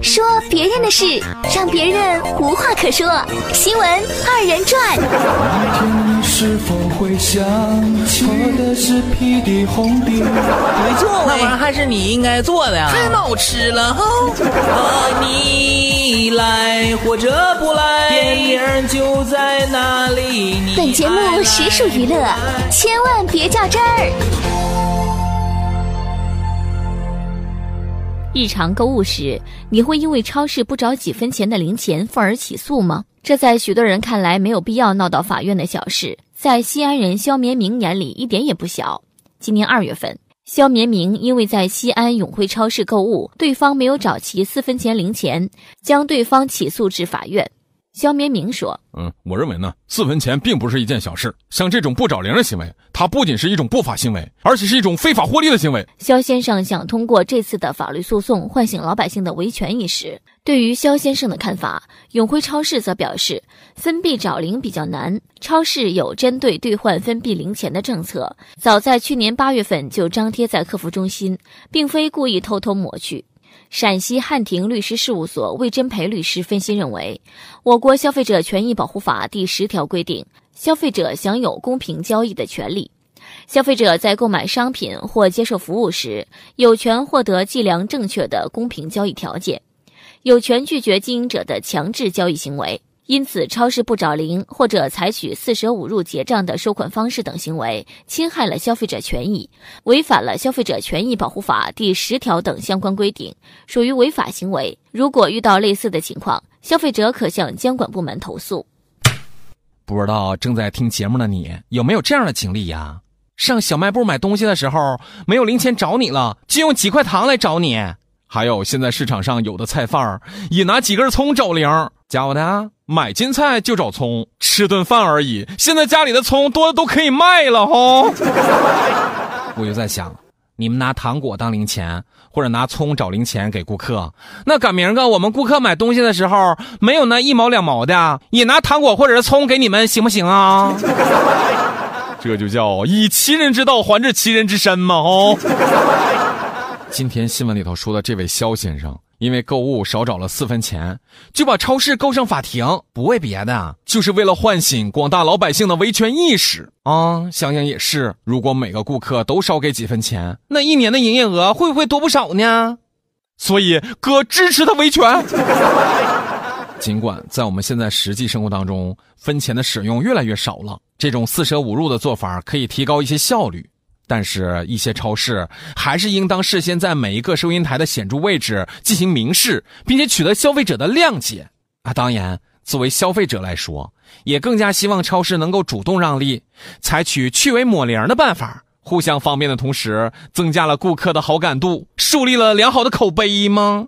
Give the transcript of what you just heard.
说别人的事，让别人无话可说。新闻二人转。你是否会想起我的是红的？没错，那玩意儿还是你应该做的呀，太好吃了哈！和你来或者不来，电影就在那里。本节目实属娱乐，千万别较真儿。日常购物时，你会因为超市不找几分钱的零钱，愤而起诉吗？这在许多人看来没有必要闹到法院的小事，在西安人肖绵明眼里一点也不小。今年二月份，肖绵明因为在西安永辉超市购物，对方没有找齐四分钱零钱，将对方起诉至法院。肖绵明说：“嗯，我认为呢，四分钱并不是一件小事。像这种不找零的行为，它不仅是一种不法行为，而且是一种非法获利的行为。”肖先生想通过这次的法律诉讼唤醒老百姓的维权意识。对于肖先生的看法，永辉超市则表示，分币找零比较难，超市有针对兑换分币零钱的政策，早在去年八月份就张贴在客服中心，并非故意偷偷抹去。陕西汉庭律师事务所魏真培律师分析认为，我国消费者权益保护法第十条规定，消费者享有公平交易的权利。消费者在购买商品或接受服务时，有权获得计量正确的公平交易条件，有权拒绝经营者的强制交易行为。因此，超市不找零或者采取四舍五入结账的收款方式等行为，侵害了消费者权益，违反了《消费者权益保护法》第十条等相关规定，属于违法行为。如果遇到类似的情况，消费者可向监管部门投诉。不知道正在听节目的你有没有这样的经历呀？上小卖部买东西的时候，没有零钱找你了，就用几块糖来找你。还有现在市场上有的菜贩儿也拿几根葱找零，家伙的。买斤菜就找葱，吃顿饭而已。现在家里的葱多的都可以卖了哈。我就在想，你们拿糖果当零钱，或者拿葱找零钱给顾客，那赶明个我们顾客买东西的时候，没有那一毛两毛的，也拿糖果或者是葱给你们，行不行啊？这就叫以其人之道还治其人之身嘛！哦。今天新闻里头说的这位肖先生。因为购物少找了四分钱，就把超市告上法庭，不为别的，就是为了唤醒广大老百姓的维权意识啊！想想也是，如果每个顾客都少给几分钱，那一年的营业额会不会多不少呢？所以哥支持他维权。尽管在我们现在实际生活当中，分钱的使用越来越少了，这种四舍五入的做法可以提高一些效率。但是，一些超市还是应当事先在每一个收银台的显著位置进行明示，并且取得消费者的谅解。啊，当然，作为消费者来说，也更加希望超市能够主动让利，采取去伪抹零的办法，互相方便的同时，增加了顾客的好感度，树立了良好的口碑吗？